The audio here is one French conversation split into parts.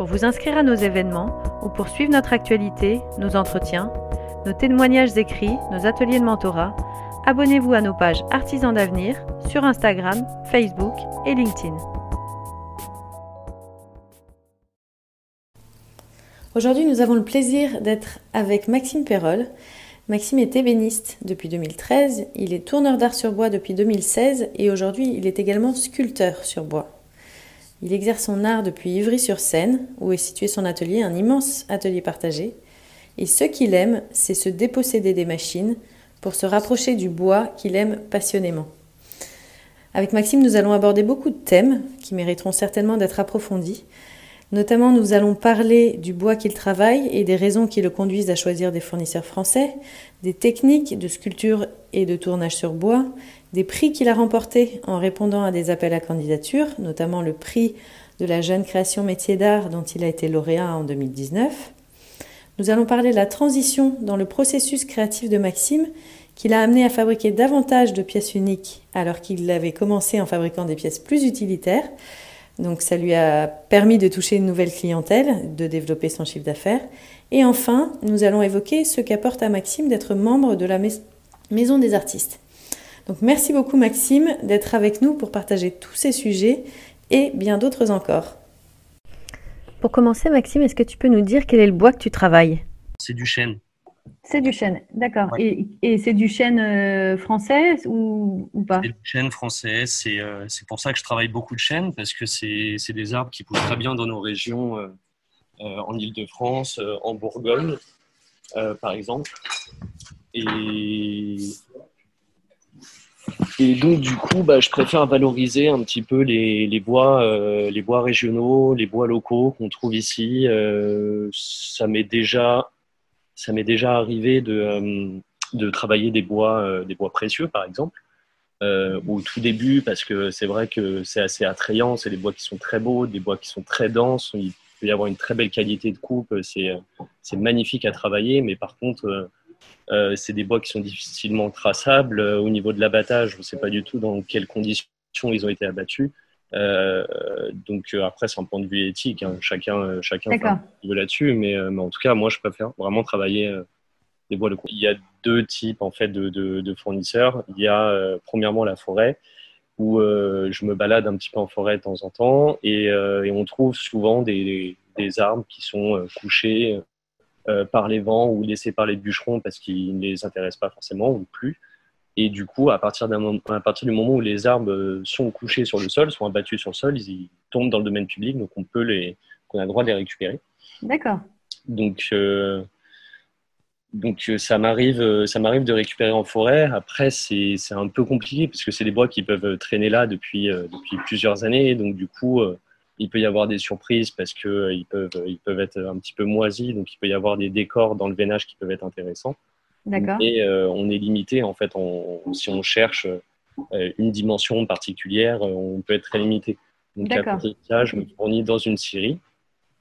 Pour vous inscrire à nos événements ou pour suivre notre actualité, nos entretiens, nos témoignages écrits, nos ateliers de mentorat, abonnez-vous à nos pages Artisans d'avenir sur Instagram, Facebook et LinkedIn. Aujourd'hui, nous avons le plaisir d'être avec Maxime Perrol. Maxime est ébéniste depuis 2013, il est tourneur d'art sur bois depuis 2016 et aujourd'hui il est également sculpteur sur bois. Il exerce son art depuis Ivry-sur-Seine, où est situé son atelier, un immense atelier partagé. Et ce qu'il aime, c'est se déposséder des machines pour se rapprocher du bois qu'il aime passionnément. Avec Maxime, nous allons aborder beaucoup de thèmes qui mériteront certainement d'être approfondis. Notamment, nous allons parler du bois qu'il travaille et des raisons qui le conduisent à choisir des fournisseurs français, des techniques de sculpture et de tournage sur bois, des prix qu'il a remportés en répondant à des appels à candidature, notamment le prix de la jeune création métier d'art dont il a été lauréat en 2019. Nous allons parler de la transition dans le processus créatif de Maxime qui l'a amené à fabriquer davantage de pièces uniques alors qu'il avait commencé en fabriquant des pièces plus utilitaires donc ça lui a permis de toucher une nouvelle clientèle, de développer son chiffre d'affaires. Et enfin, nous allons évoquer ce qu'apporte à Maxime d'être membre de la Maison des artistes. Donc merci beaucoup Maxime d'être avec nous pour partager tous ces sujets et bien d'autres encore. Pour commencer Maxime, est-ce que tu peux nous dire quel est le bois que tu travailles? C'est du chêne. C'est du chêne, d'accord. Et, c'est du chêne euh, français ou, pas? C'est du chêne français. Euh, c'est pour ça que je travaille beaucoup de chêne, parce que c'est des arbres qui poussent très bien dans nos régions, euh, en Ile-de-France, en Bourgogne, par exemple. Et, et donc, du coup, bah, je préfère valoriser un petit peu les, bois, les bois régionaux, les bois locaux qu'on trouve ici. ça m'est déjà ça m'est déjà arrivé de, euh, de travailler des bois, euh, des bois précieux, par exemple, euh, au tout début, parce que c'est vrai que c'est assez attrayant. C'est des bois qui sont très beaux, des bois qui sont très denses. Il peut y avoir une très belle qualité de coupe. C'est magnifique à travailler, mais par contre, c'est des bois qui sont difficilement traçables. Au niveau de l'abattage, on ne sait pas du tout dans quelles conditions ils ont été abattus. Euh, donc euh, après, c'est un point de vue éthique, hein. chacun, euh, chacun veut là-dessus, mais, mais, en tout cas, moi, je préfère vraiment travailler des bois de Il y a deux types en fait de, de, fournisseurs. Il y a premièrement la forêt, où je me balade un petit peu en forêt de temps en temps, et, et on trouve souvent des, des, arbres qui sont couchés par les vents ou laissés par les bûcherons parce qu'ils ne les intéressent pas forcément ou plus. Et du coup, à partir, à partir du moment où les arbres sont couchés sur le sol, sont abattus sur le sol, ils, tombent dans le domaine public, donc on peut les, on a le droit de les récupérer. D'accord. Donc, euh, donc euh, ça m'arrive, euh, ça m'arrive de récupérer en forêt. Après, c'est, c'est un peu compliqué parce que c'est des bois qui peuvent traîner là depuis, depuis plusieurs années. Donc du coup, il peut y avoir des surprises parce que ils peuvent, ils peuvent être un petit peu moisis. Donc il peut y avoir des décors dans le veinage qui peuvent être intéressants. Et euh, on est limité, en fait, si on cherche euh, une dimension particulière, euh, on peut être très limité. Donc, ça, je me fournis dans une scierie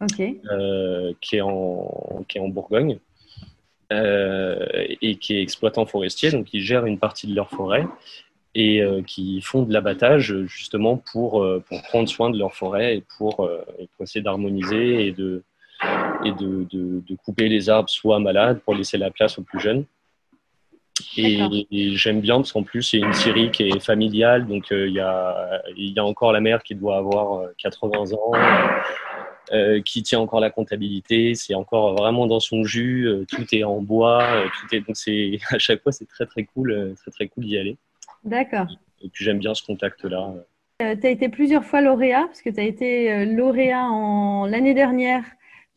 qui, est en, qui est en Bourgogne. et qui est exploitant forestier, donc qui gère une partie de leur forêt et qui font de l'abattage justement pour, pour prendre soin de leur forêt et pour, essayer d'harmoniser et, de, et de, de, couper les arbres soit malades pour laisser la place aux plus jeunes. Et, j'aime bien parce qu'en plus, c'est une série qui est familiale. Donc, il y, a, y a encore la mère qui doit avoir 80 ans, euh, qui tient encore la comptabilité. C'est encore vraiment dans son jus. Euh, tout est en bois. Euh, tout est donc c'est à chaque fois c'est très très cool, très très cool d'y aller. D'accord. Et puis j'aime bien ce contact-là. tu as été plusieurs fois lauréat, parce que tu as été lauréat en, l'année dernière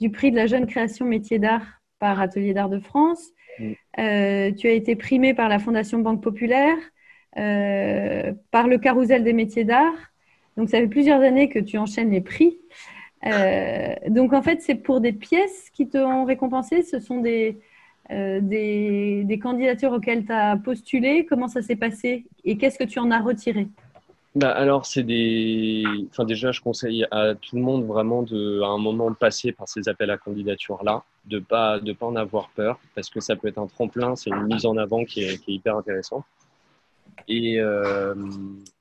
du prix de la jeune création métier d'art par Atelier d'art de France. Mm. tu as été primé par la Fondation Banque Populaire, par le Carousel des métiers d'art. Donc ça fait plusieurs années que tu enchaînes les prix. Euh, donc en fait, c'est pour des pièces qui te ont récompensé. Ce sont des, euh, des, candidatures auxquelles tu as postulé. Comment ça s'est passé et qu'est-ce que tu en as retiré? Bah alors, c'est des. Enfin, déjà, je conseille à tout le monde vraiment de, à un moment de passer par ces appels à candidature là, de pas de pas en avoir peur, parce que ça peut être un tremplin, c'est une mise en avant qui est, hyper intéressante. Et euh,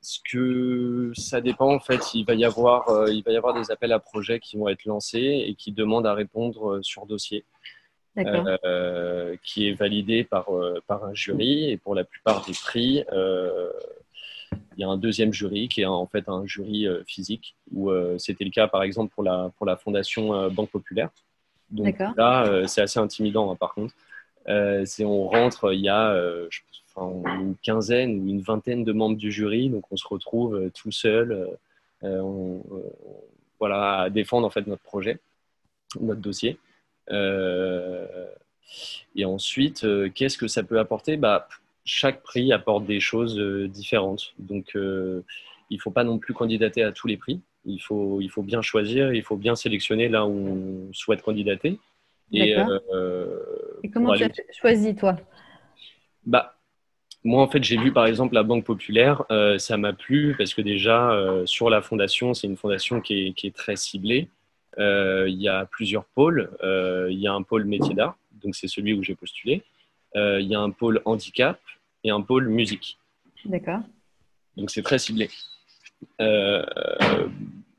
ce que ça dépend en fait, il va y avoir euh, il va y avoir des appels à projets qui vont être lancés et qui demandent à répondre sur dossier, qui est validé par par un jury et pour la plupart des prix. il y a un deuxième jury qui est en fait un jury physique où c'était le cas par exemple pour la, pour la fondation Banque Populaire. Donc là, c'est assez intimidant hein, par contre. c'est on rentre, il y a, je une quinzaine ou une vingtaine de membres du jury, donc on se retrouve euh, tout seul, euh, euh, voilà, à défendre en fait notre projet, notre dossier. Et ensuite, qu'est-ce que ça peut apporter? Bah, Chaque prix apporte des choses différentes. Donc, il ne faut pas non plus candidater à tous les prix. Il faut, il faut bien choisir, il faut bien sélectionner là où on souhaite candidater. Et, et comment tu as choisi, toi? Bah, moi, en fait, j'ai vu par exemple la Banque Populaire, euh, ça m'a plu parce que déjà, euh, sur la fondation, c'est une fondation qui est, qui est très ciblée. Euh, il y a plusieurs pôles. il y a un pôle métier d'art, donc c'est celui où j'ai postulé. il y a un pôle handicap et un pôle musique. D'accord. Donc c'est très ciblé.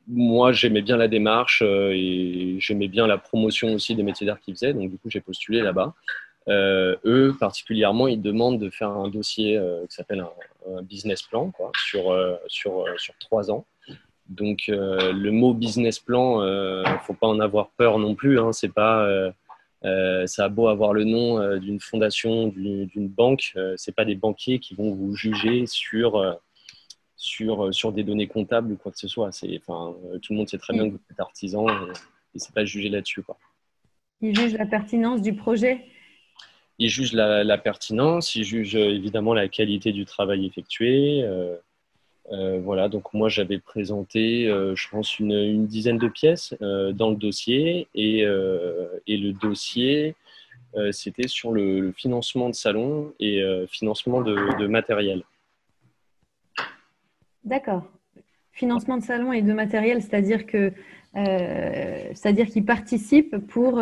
moi, j'aimais bien la démarche et j'aimais bien la promotion aussi des métiers d'art qu'ils faisaient, donc du coup, j'ai postulé là-bas. Euh, eux, particulièrement, ils demandent de faire un dossier euh, qui s'appelle un, business plan quoi, sur, euh, sur, sur trois ans. Donc, le mot business plan, il ne faut pas en avoir peur non plus. Hein, c'est pas, ça a beau avoir le nom d'une fondation, d'une banque, c'est pas des banquiers qui vont vous juger sur, sur, sur des données comptables ou quoi que ce soit. Enfin, tout le monde sait très bien que vous êtes artisan et, et c'est pas jugé là-dessus. Ils jugent la pertinence du projet? Il juge la, pertinence, il juge euh, évidemment la qualité du travail effectué. Euh, euh, voilà, donc moi j'avais présenté, je pense, une, dizaine de pièces dans le dossier et, le dossier, c'était sur le, financement de salon et financement de, matériel. D'accord. Financement de salon et de matériel, c'est-à-dire que c'est-à-dire qu'ils participent pour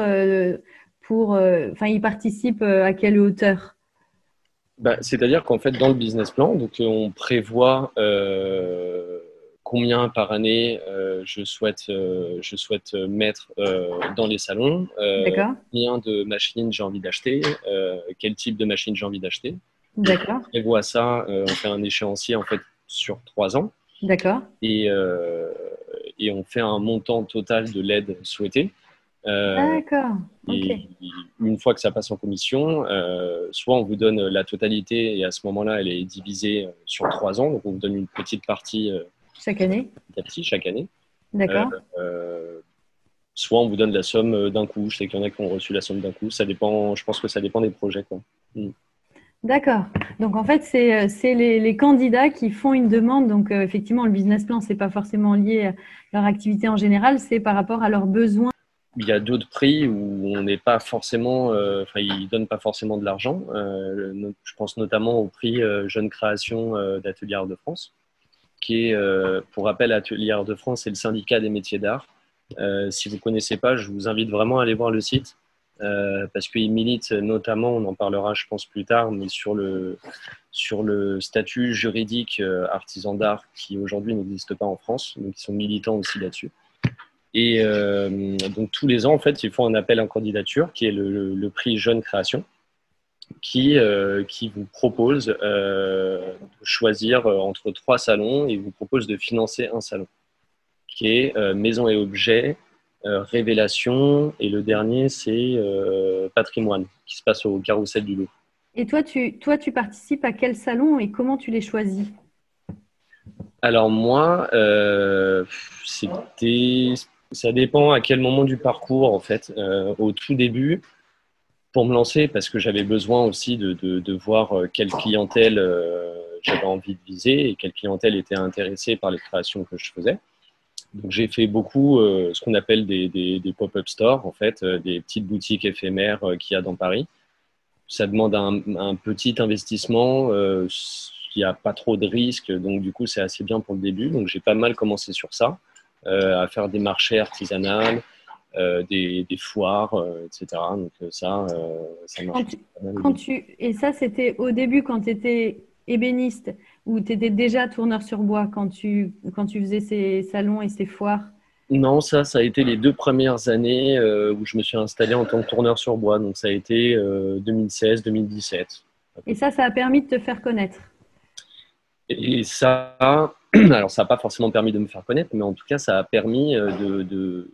pour, euh, enfin, participent euh, à quelle hauteur? Bah, C'est-à-dire qu'en fait, dans le business plan, donc on prévoit euh, combien par année je souhaite, je souhaite mettre dans les salons, combien de machines j'ai envie d'acheter, quel type de machine j'ai envie d'acheter. D'accord. On prévoit ça, on fait un échéancier en fait sur trois ans. D'accord. Et, et on fait un montant total de l'aide souhaitée. Euh, D'accord. Et une fois que ça passe en commission, euh, soit on vous donne la totalité et à ce moment-là, elle est divisée euh, sur trois ans. Donc, on vous donne une petite partie chaque année. Petit chaque année. D'accord. soit on vous donne la somme d'un coup. Je sais qu'il y en a qui ont reçu la somme d'un coup. Ça dépend. Je pense que ça dépend des projets. Mm. D'accord. Donc en fait, c'est les, les, candidats qui font une demande. Donc effectivement, le business plan, c'est pas forcément lié à leur activité en général, c'est par rapport à leurs besoins il y a d'autres prix où on n'est pas forcément, euh, enfin, ils donnent pas forcément de l'argent. Euh, je pense notamment au prix euh, Jeune Création d'Atelier Art de France, qui est, pour rappel, Atelier Art de France, c'est le syndicat des métiers d'art. si vous connaissez pas, je vous invite vraiment à aller voir le site. parce qu'ils militent notamment, on en parlera je pense plus tard, mais sur le, sur le statut juridique artisan d'art qui aujourd'hui n'existe pas en France, donc ils sont militants aussi là-dessus. Et donc tous les ans, en fait, ils font un appel en candidature qui est le, le prix Jeune Création qui, euh, qui vous propose euh, de choisir euh, entre trois salons et vous propose de financer un salon, qui est Maison et Objets, Révélation, et le dernier, c'est Patrimoine, qui se passe au Carrousel du Louvre. Et toi tu, toi, tu participes à quel salon et comment tu les choisis? Alors moi, c'était... Ça dépend à quel moment du parcours, en fait. au tout début, pour me lancer parce que j'avais besoin aussi de, de, voir euh, quelle clientèle euh, j'avais envie de viser et quelle clientèle était intéressée par les créations que je faisais. Donc j'ai fait beaucoup euh, ce qu'on appelle des, des, pop-up stores, en fait, des petites boutiques éphémères qu'il y a dans Paris. Ça demande un, un petit investissement, il n'y a pas trop de risques, donc du coup c'est assez bien pour le début. Donc j'ai pas mal commencé sur ça, à faire des marchés artisanaux, euh, des, foires, euh, etc. Donc euh, ça, ça marche. Quand tu, et ça, c'était au début quand tu étais ébéniste ou tu étais déjà tourneur sur bois quand tu, quand tu faisais ces salons et ces foires? Non, ça, ça a été les deux premières années où je me suis installé en tant que tourneur sur bois. Donc ça a été 2016-2017. Et ça, ça a permis de te faire connaître? Et ça, alors ça n'a pas forcément permis de me faire connaître, mais en tout cas, ça a permis de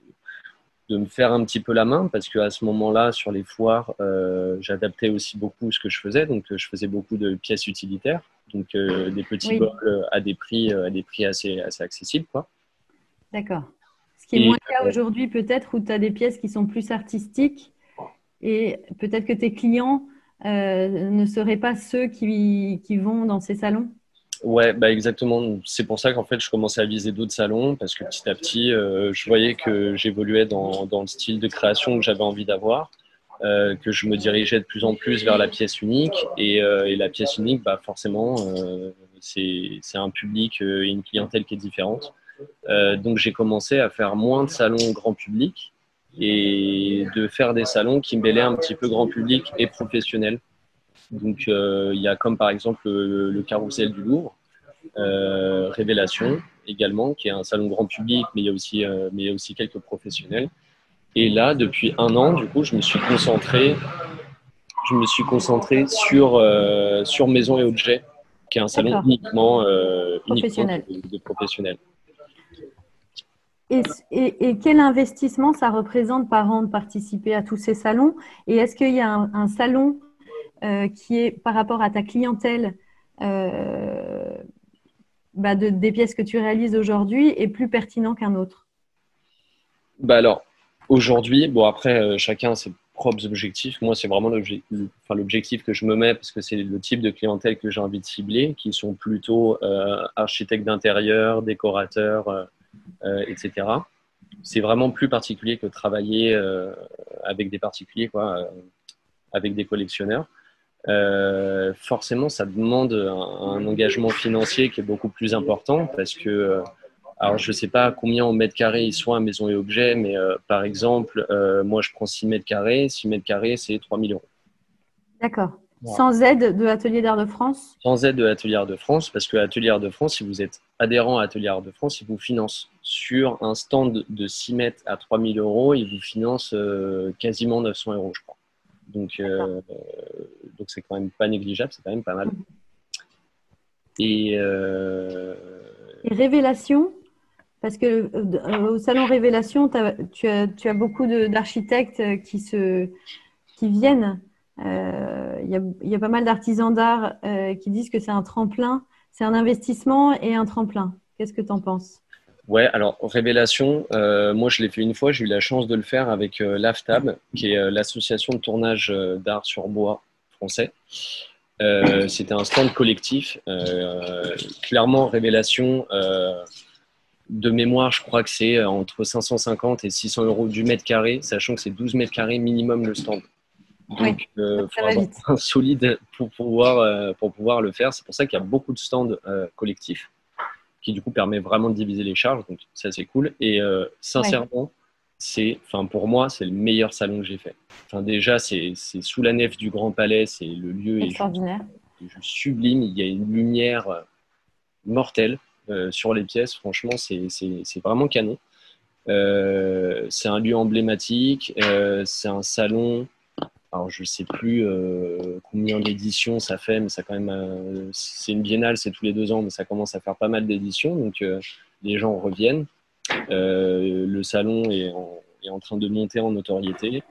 de me faire un petit peu la main parce qu'à ce moment-là, sur les foires, euh, j'adaptais aussi beaucoup ce que je faisais. Donc, euh, je faisais beaucoup de pièces utilitaires, donc euh, des petits bols à des prix, à des prix assez, assez accessibles. D'accord. Ce qui est moins le cas aujourd'hui, peut-être, où tu as des pièces qui sont plus artistiques et peut-être que tes clients ne seraient pas ceux qui, qui vont dans ces salons? Ouais, bah exactement. C'est pour ça qu'en fait, je commençais à viser d'autres salons parce que petit à petit, euh, je voyais que j'évoluais dans, le style de création que j'avais envie d'avoir, euh, que je me dirigeais de plus en plus vers la pièce unique. Et, euh, et la pièce unique, bah forcément, c'est un public et une clientèle qui est différente. donc, j'ai commencé à faire moins de salons grand public et de faire des salons qui mêlaient un petit peu grand public et professionnel. Donc, euh, il y a comme par exemple le, Carrousel du Louvre, euh, Révélation également, qui est un salon grand public, mais il y a aussi, euh, mais il y a aussi quelques professionnels. Et là, depuis un an, du coup, je me suis concentré, je me suis concentré sur, sur Maison et Objets, qui est un salon uniquement, professionnel. de, professionnels. Et, et, quel investissement ça représente par an de participer à tous ces salons? Et est-ce qu'il y a un salon qui est par rapport à ta clientèle euh, bah, de, des pièces que tu réalises aujourd'hui est plus pertinent qu'un autre bah Alors, aujourd'hui, bon après, euh, chacun ses propres objectifs. Moi, c'est vraiment l'objectif que je me mets parce que c'est le type de clientèle que j'ai envie de cibler, qui sont plutôt architectes d'intérieur, décorateurs, etc. C'est vraiment plus particulier que travailler avec des particuliers, quoi, avec des collectionneurs. Euh, forcément, ça demande un, engagement financier qui est beaucoup plus important parce que, euh, alors je ne sais pas combien en mètres carrés ils sont à maison et objets, mais euh, par exemple, moi je prends 6 mètres carrés. 6 mètres carrés, c'est 3000 euros. D'accord. Sans aide de l'Atelier d'Art de France? Sans aide de l'Atelier d'Art de France, parce que l'Atelier d'Art de France, si vous êtes adhérent à l'Atelier d'Art de France, il vous finance sur un stand de 6 mètres à 3000 euros, il vous finance quasiment 900 euros, je crois. Donc, euh, donc c'est quand même pas négligeable, c'est quand même pas mal. Et, euh... Révélation, parce que euh, au salon Révélation, tu as, tu as, beaucoup d'architectes qui, se, qui viennent. Il y, y, a pas mal d'artisans d'art qui disent que c'est un tremplin, c'est un investissement et un tremplin. Qu'est-ce que tu en penses? Ouais, alors Révélation, euh, moi je l'ai fait une fois, j'ai eu la chance de le faire avec euh, l'AFTAB, qui est euh, l'association de tournage d'art sur bois français. C'était un stand collectif. clairement, Révélation, de mémoire, je crois que c'est entre 550 et 600 euros du mètre carré, sachant que c'est 12 mètres carrés minimum le stand. Donc, il faut avoir un solide pour pouvoir, pour pouvoir le faire. C'est pour ça qu'il y a beaucoup de stands collectifs qui du coup permet vraiment de diviser les charges. Donc ça c'est cool. Et euh, sincèrement, c'est, enfin pour moi, c'est le meilleur salon que j'ai fait. Enfin déjà, c'est sous la nef du Grand Palais, c'est le lieu extraordinaire, est juste, sublime. Il y a une lumière euh, mortelle euh, sur les pièces. Franchement, c'est vraiment canon. Euh, c'est un lieu emblématique. c'est un salon. Je sais plus combien d'éditions ça fait, mais ça quand même. c'est une biennale, c'est tous les deux ans, mais ça commence à faire pas mal d'éditions. Donc les gens reviennent. Euh, le salon est en, train de monter en notoriété.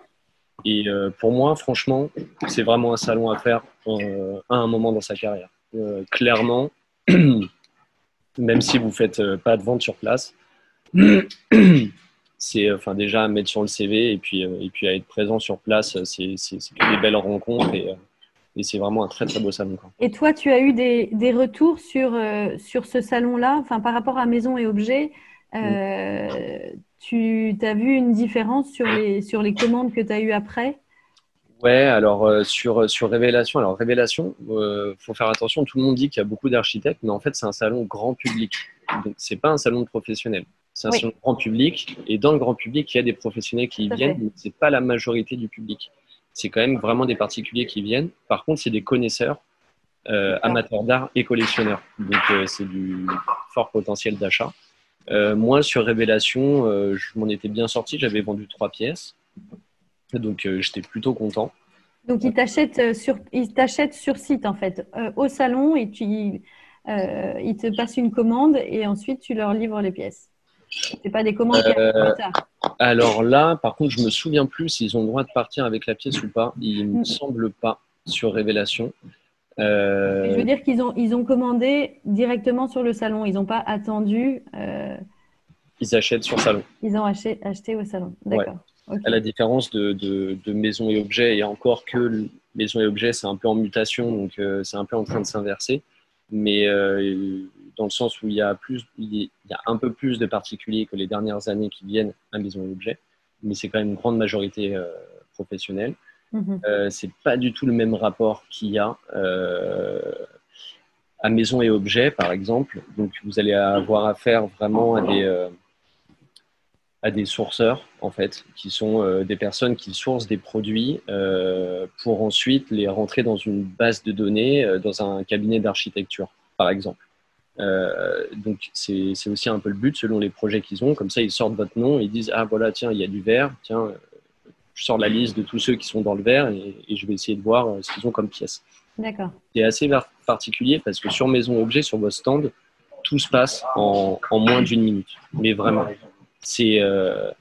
Et euh, pour moi, franchement, c'est vraiment un salon à faire euh, à un moment dans sa carrière. clairement, même si vous ne faites pas de vente sur place, c'est enfin déjà à mettre sur le CV et puis, et puis à être présent sur place, c'est des belles rencontres et, et c'est vraiment un très très beau salon. Et toi, tu as eu des, des retours sur, sur ce salon-là, enfin par rapport à Maison et Objets euh, tu as vu une différence sur les, sur les commandes que tu as eues après? Ouais, alors euh, sur, sur Révélation, alors Révélation, il euh, faut faire attention, tout le monde dit qu'il y a beaucoup d'architectes, mais en fait c'est un salon grand public. Donc c'est pas un salon de professionnels, c'est un grand public, et dans le grand public, il y a des professionnels qui y viennent, mais c'est pas la majorité du public. C'est quand même vraiment des particuliers qui viennent. Par contre, c'est des connaisseurs, amateurs d'art et collectionneurs. Donc c'est du fort potentiel d'achat. Euh, moi, sur Révélation, euh, je m'en étais bien sorti. J'avais vendu trois pièces. Donc, euh, j'étais plutôt content. Donc, ils t'achètent sur, sur site, en fait, au salon, et tu, ils te passent une commande, et ensuite, tu leur livres les pièces. C'est pas des commandes qui arrivent tard. Alors là, par contre, je me souviens plus s'ils ont le droit de partir avec la pièce ou pas. Il me mm. semble pas sur Révélation. Euh, je veux dire qu'ils ont, ils ont commandé directement sur le salon. Ils n'ont pas attendu. Euh, ils achètent sur salon. Ils ont acheté, acheté au salon. D'accord. À la différence de, de, maison et objet, et encore que maison et objet, c'est un peu en mutation, donc euh, c'est un peu en train de s'inverser. Mais dans le sens où il y, a plus, il y a un peu plus de particuliers que les dernières années qui viennent à maison et objet, mais c'est quand même une grande majorité professionnelle. Mhm. Euh, c'est pas du tout le même rapport qu'il y a euh, à maison et objet, par exemple. Donc, vous allez avoir affaire vraiment à des, euh, à des sourceurs, en fait, qui sont des personnes qui sourcent des produits pour ensuite les rentrer dans une base de données, dans un cabinet d'architecture, par exemple. donc c'est aussi un peu le but selon les projets qu'ils ont. Comme ça, ils sortent votre nom et ils disent ah voilà tiens il y a du verre, tiens je sors la liste de tous ceux qui sont dans le verre et, je vais essayer de voir euh, ce qu'ils ont comme pièces. D'accord. C'est assez particulier parce que sur Maison Objet, sur votre stand, tout se passe en, moins d'une minute. Mais vraiment, euh,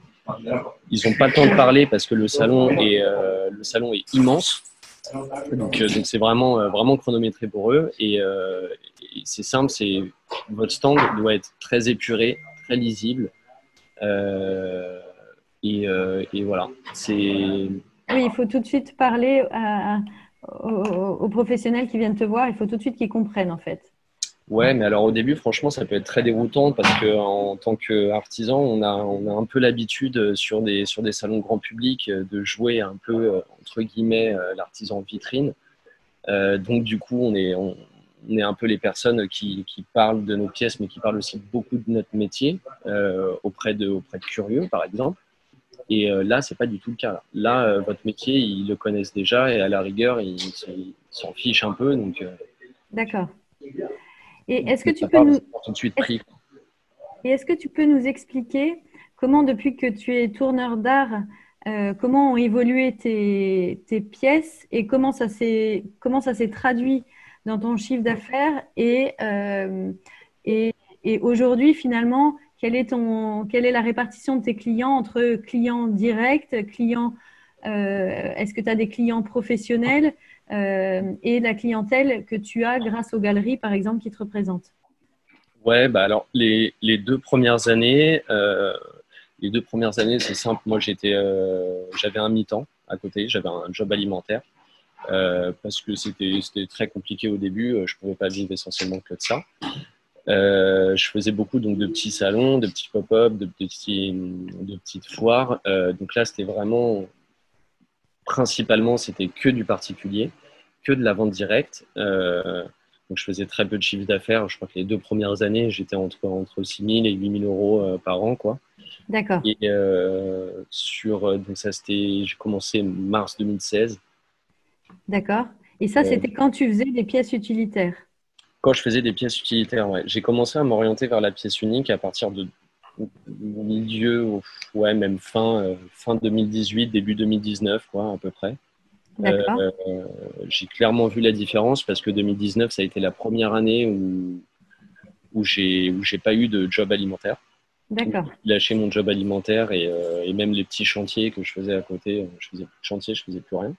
ils n'ont pas le temps de parler parce que le salon est, euh, immense. Donc, donc c'est vraiment, chronométré pour eux. Et, c'est simple, votre stand doit être très épuré, très lisible. Euh, et, voilà. Oui, il faut tout de suite parler aux, professionnels qui viennent te voir. Il faut tout de suite qu'ils comprennent en fait. Ouais, mais alors au début, franchement, ça peut être très déroutant parce qu'en tant qu'artisan, on a, on a un peu l'habitude sur des, sur des salons grand public de jouer un peu, entre guillemets, l'artisan vitrine. Euh, donc, du coup, on est, on, est un peu les personnes qui, qui, parlent de nos pièces, mais qui parlent aussi beaucoup de notre métier euh, auprès, de, auprès de curieux, par exemple. Et euh, là, c'est pas du tout le cas. Là, euh, votre métier, ils le connaissent déjà et à la rigueur, ils s'en fichent un peu. Donc. Euh, D'accord. Et est-ce que tu peux nous tout de suite pris. Et est-ce que tu peux nous expliquer comment, depuis que tu es tourneur d'art, comment ont évolué tes, tes pièces et comment ça s'est comment ça s'est traduit dans ton chiffre d'affaires et, et, et aujourd'hui finalement quelle est, ton, quelle est la répartition de tes clients entre clients directs, clients, euh, est-ce que tu as des clients professionnels euh, et la clientèle que tu as grâce aux galeries, par exemple, qui te représentent Ouais, bah alors les, les deux premières années, euh, les deux premières années, c'est simple. Moi, j'étais, j'avais un mi-temps à côté, j'avais un job alimentaire. parce que c'était très compliqué au début, je pouvais pas vivre essentiellement que de ça. Euh, je faisais beaucoup donc, de petits salons, de petits pop-up, de, de petites foires. Euh, donc là, c'était vraiment, principalement, c'était que du particulier, que de la vente directe. Euh, donc je faisais très peu de chiffre d'affaires. Je crois que les deux premières années, j'étais entre, entre 6 000 et 8 000 euros par an. Quoi. D'accord. Et sur, donc ça c'était, j'ai commencé mars 2016. D'accord. Et ça, c'était quand tu faisais des pièces utilitaires? Quand je faisais des pièces utilitaires, ouais. J'ai commencé à m'orienter vers la pièce unique à partir de milieu, ouais, même fin, fin 2018, début 2019, quoi, à peu près. Euh, j'ai clairement vu la différence parce que 2019, ça a été la première année où, où j'ai pas eu de job alimentaire. D'accord. J'ai lâché mon job alimentaire et, euh, et, même les petits chantiers que je faisais à côté. Je faisais plus de chantiers, je faisais plus rien.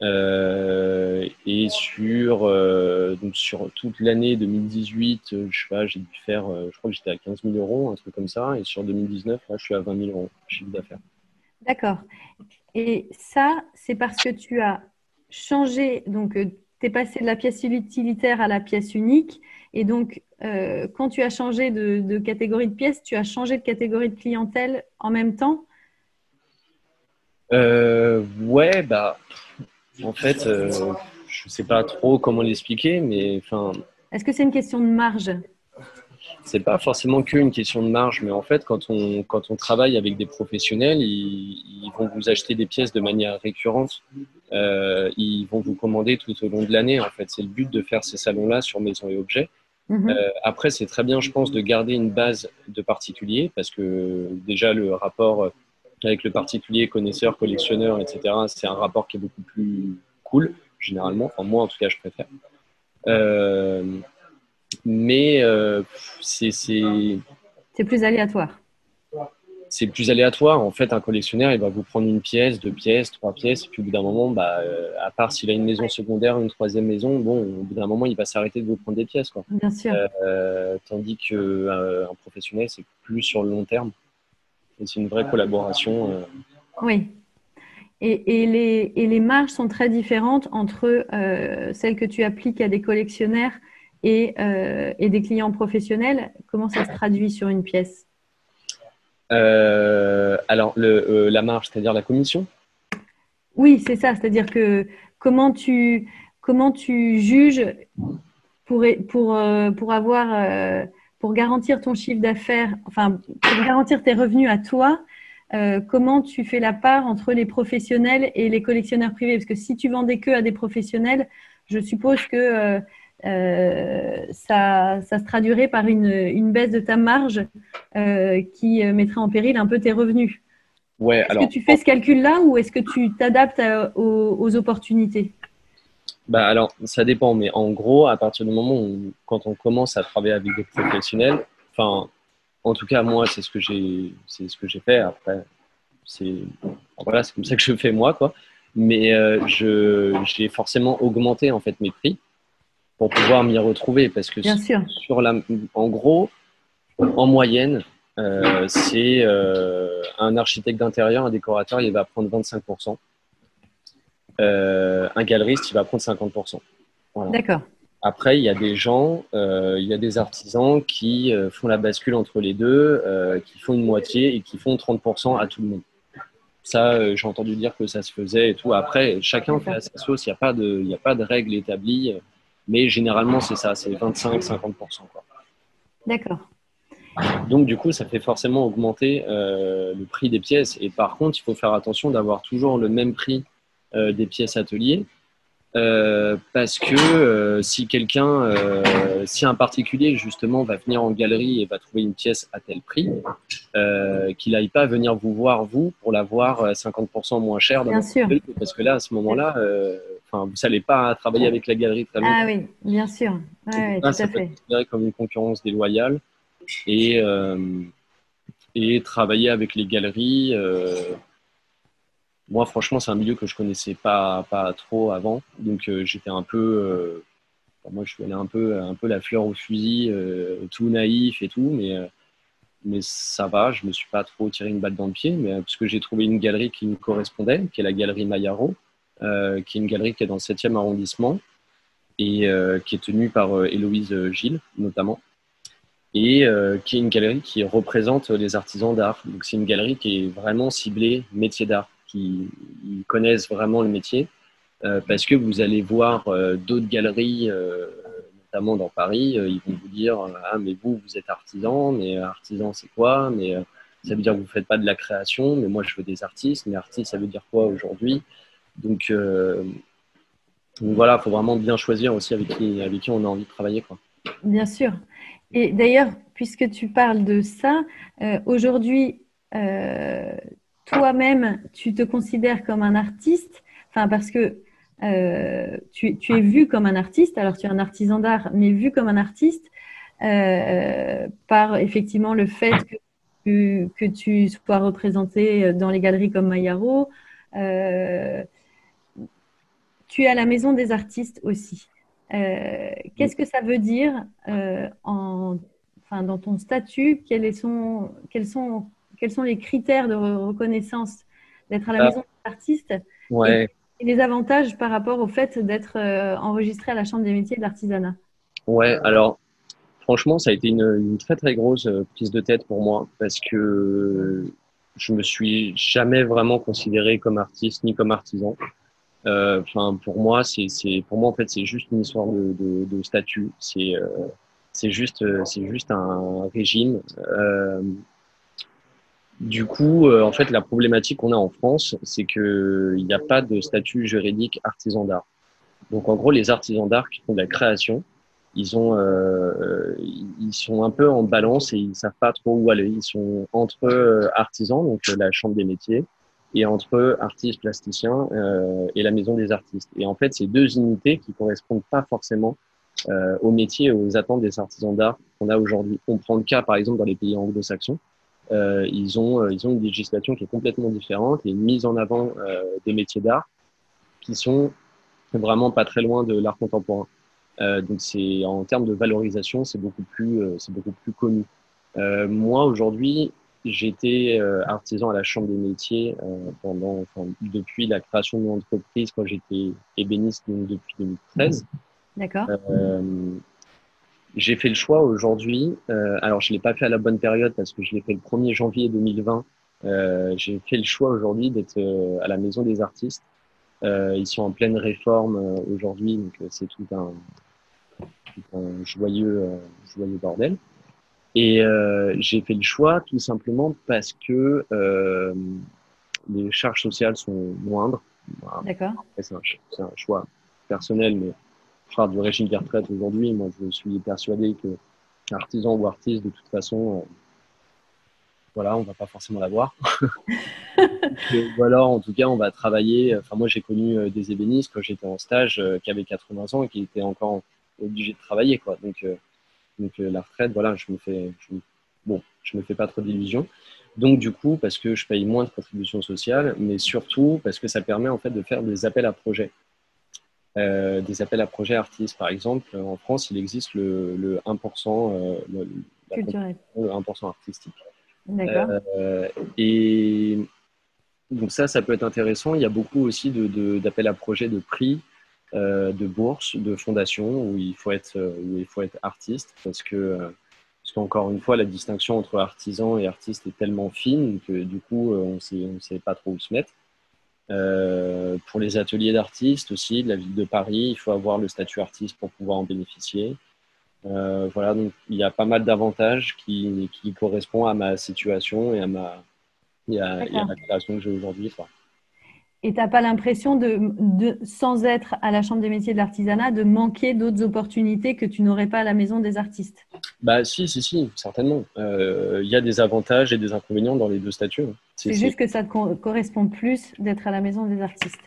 Euh, et sur, euh, donc sur toute l'année 2018, je j'ai dû faire, je crois que j'étais à 15 000 euros, un truc comme ça. Et sur 2019, là, je suis à 20 000 euros chiffre d'affaires. D'accord. Et ça, c'est parce que tu as changé, donc euh, tu es passé de la pièce utilitaire à la pièce unique. Et donc, euh, quand tu as changé de, catégorie de pièce, tu as changé de catégorie de clientèle en même temps? Euh, Ouais, bah, en fait, je ne sais pas trop comment l'expliquer, mais enfin. Est-ce que c'est une question de marge? c'est pas forcément qu'une question de marge, mais en fait, quand on, quand on travaille avec des professionnels, ils, vont vous acheter des pièces de manière récurrente. Euh, ils vont vous commander tout au long de l'année. En fait, c'est le but de faire ces salons-là sur maison et objets. Mhm. Euh, après, c'est très bien, je pense, de garder une base de particuliers parce que déjà, le rapport avec le particulier, connaisseur, collectionneur, etc., c'est un rapport qui est beaucoup plus cool, généralement. Enfin, moi, en tout cas, je préfère. Euh, mais euh, c'est. C'est plus aléatoire. C'est plus aléatoire. En fait, un collectionneur, il va vous prendre une pièce, deux pièces, trois pièces, et puis au bout d'un moment, bah, euh, à part s'il a une maison secondaire, une troisième maison, bon, au bout d'un moment, il va s'arrêter de vous prendre des pièces. Quoi. Bien sûr. Tandis qu'un un professionnel, c'est plus sur le long terme. Et c'est une vraie collaboration. Oui. Et, et, les, et, les, marges sont très différentes entre celles que tu appliques à des collectionneurs euh, et, des clients professionnels, comment ça se traduit sur une pièce? Euh, Alors, le, euh, la marge, c'est-à-dire la commission? Oui, c'est ça. C'est-à-dire que comment tu, comment tu juges pour, pour, pour avoir pour garantir ton chiffre d'affaires, enfin pour garantir tes revenus à toi, comment tu fais la part entre les professionnels et les collectionneurs privés? Parce que si tu vendais que à des professionnels, je suppose que euh, ça, ça, se traduirait par une, une baisse de ta marge euh, qui mettrait en péril un peu tes revenus. Ouais, est-ce que tu fais ce calcul-là ou est-ce que tu t'adaptes aux, opportunités? Bah alors, ça dépend, mais en gros, à partir du moment où, quand on commence à travailler avec des professionnels, enfin, en tout cas, moi, c'est ce que j'ai, c'est ce que j'ai fait. Après, c'est, voilà, c'est comme ça que je fais moi, quoi. Mais euh, je, j'ai forcément augmenté en fait mes prix pour pouvoir m'y retrouver. Parce que sur, la, en gros, en moyenne, euh, c'est euh, un architecte d'intérieur, un décorateur, il va prendre 25%. Euh, un galeriste, il va prendre 50%. D'accord. Après, il y a des gens, il y a des artisans qui font la bascule entre les deux, qui font une moitié et qui font 30% à tout le monde. Ça, j'ai entendu dire que ça se faisait et tout. Après, chacun fait à sa sauce, il n'y a, pas de, a pas de règle établie. Mais généralement, c'est ça, c'est 25-50%. D'accord. Donc, du coup, ça fait forcément augmenter euh, le prix des pièces. Et par contre, il faut faire attention d'avoir toujours le même prix euh, des pièces ateliers euh, parce que euh, si quelqu'un, euh, si un particulier justement va venir en galerie et va trouver une pièce à tel prix, qu'il n'aille pas venir vous voir vous pour l'avoir 50% moins cher. Bien sûr. parce que là, à ce moment-là, enfin, vous n'allez pas travailler avec la galerie très longtemps. Ah oui, bien sûr. Ouais, tout ça à peut fait. être comme une concurrence déloyale et et travailler avec les galeries moi, franchement, c'est un milieu que je connaissais pas, pas trop avant. Donc, euh, j'étais un peu. Euh, moi, je suis allé un peu, un peu la fleur au fusil, euh, tout naïf et tout. Mais, mais ça va, je me suis pas trop tiré une balle dans le pied. Mais, parce que j'ai trouvé une galerie qui me correspondait, qui est la galerie Mayaro, qui est une galerie qui est dans le 7e arrondissement et qui est tenue par Héloïse Gilles, notamment et qui est une galerie qui représente les artisans d'art. Donc c'est une galerie qui est vraiment ciblée métier d'art qui connaissent vraiment le métier. Euh, parce que vous allez voir euh, d'autres galeries, euh, notamment dans Paris, ils vont vous dire Ah, mais vous, vous êtes artisan, mais artisan, c'est quoi? Mais ça veut dire que vous ne faites pas de la création, mais moi je veux des artistes. Mais artiste, ça veut dire quoi aujourd'hui? Donc, voilà, il faut vraiment bien choisir aussi avec qui, avec qui on a envie de travailler. Quoi. Bien sûr. Et d'ailleurs, puisque tu parles de ça, aujourd'hui, toi-même, tu te considères comme un artiste, enfin parce que euh, tu, es vu comme un artiste, alors tu es un artisan d'art, mais vu comme un artiste euh, par effectivement le fait que tu, sois représenté dans les galeries comme Mayaro. Euh, tu es à la Maison des artistes aussi. Qu'est-ce que ça veut dire en, enfin, dans ton statut quels sont, quels, sont, quels sont les critères de reconnaissance d'être à la Maison des artistes ouais et les avantages par rapport au fait d'être euh, enregistré à la Chambre des métiers de l'artisanat Ouais, alors franchement, ça a été une, très très grosse euh, prise de tête pour moi parce que je me suis jamais vraiment considéré comme artiste ni comme artisan. Euh, enfin, pour moi, c'est pour moi en fait c'est juste une histoire de, de, statut. C'est c'est juste c'est juste un régime. Du coup, euh, en fait, la problématique qu'on a en France, c'est qu'il n'y a pas de statut juridique artisan d'art. Donc, en gros, les artisans d'art qui font de la création, ils ont, euh, ils sont un peu en balance et ils savent pas trop où aller. Ils sont entre euh, artisans, donc la chambre des métiers, et entre artistes plasticiens euh, et la maison des artistes. Et en fait, c'est deux unités qui correspondent pas forcément euh, aux métiers et aux attentes des artisans d'art qu'on a aujourd'hui. On prend le cas, par exemple, dans les pays anglo-saxons euh, ils, ont, euh, ils ont une législation qui est complètement différente et une mise en avant euh, des métiers d'art qui sont vraiment pas très loin de l'art contemporain. Euh, donc c'est en termes de valorisation, c'est beaucoup plus, c'est beaucoup plus connu. Euh, moi aujourd'hui, j'étais artisan à la Chambre des métiers pendant, enfin, depuis la création de mon entreprise quand j'étais ébéniste donc depuis 2013. D'accord. J'ai fait le choix aujourd'hui, euh, alors je ne l'ai pas fait à la bonne période parce que je l'ai fait le 1er janvier 2020. Euh, j'ai fait le choix aujourd'hui d'être euh, à la Maison des artistes. Euh, ils sont en pleine réforme euh, aujourd'hui, donc c'est tout un, tout un joyeux, joyeux bordel. Et j'ai fait le choix tout simplement parce que les charges sociales sont moindres. D'accord. C'est un, un, choix personnel, mais faire du régime des retraites aujourd'hui, moi je suis persuadé que artisan ou artiste, de toute façon, euh, voilà, on va pas forcément l'avoir. ou alors, en tout cas, on va travailler. Enfin, moi, j'ai connu euh, des ébénistes quand j'étais en stage euh, qui avaient 80 ans et qui étaient encore obligés de travailler, quoi. Donc, donc la retraite, voilà, je me fais, bon, je me fais pas trop d'illusions. Donc, du coup, parce que je paye moins de contributions sociales, mais surtout parce que ça permet en fait de faire des appels à projets. Euh, des appels à projets artistes. Par exemple, en France, il existe le, le 1%, euh, le, le, 1% artistique. D'accord. Euh, et donc ça, ça peut être intéressant. Il y a beaucoup aussi d'appels de, à projets de prix, de bourses, de fondations où il faut être, où il faut être artiste parce que parce qu'encore une fois, la distinction entre artisan et artiste est tellement fine que du coup, on ne sait pas trop où se mettre. Euh, pour les ateliers d'artistes aussi, de la ville de Paris, il faut avoir le statut artiste pour pouvoir en bénéficier. Euh, voilà, donc il y a pas mal d'avantages qui, qui correspondent à ma situation et à, ma, et à, la création que j'ai aujourd'hui. Et tu n'as pas l'impression, de, de, sans être à la Chambre des métiers de l'artisanat, de manquer d'autres opportunités que tu n'aurais pas à la Maison des artistes? Bah si, si, si, certainement. Euh, il y a des avantages et des inconvénients dans les deux statuts. Hein. C'est juste que ça te correspond plus d'être à la Maison des artistes.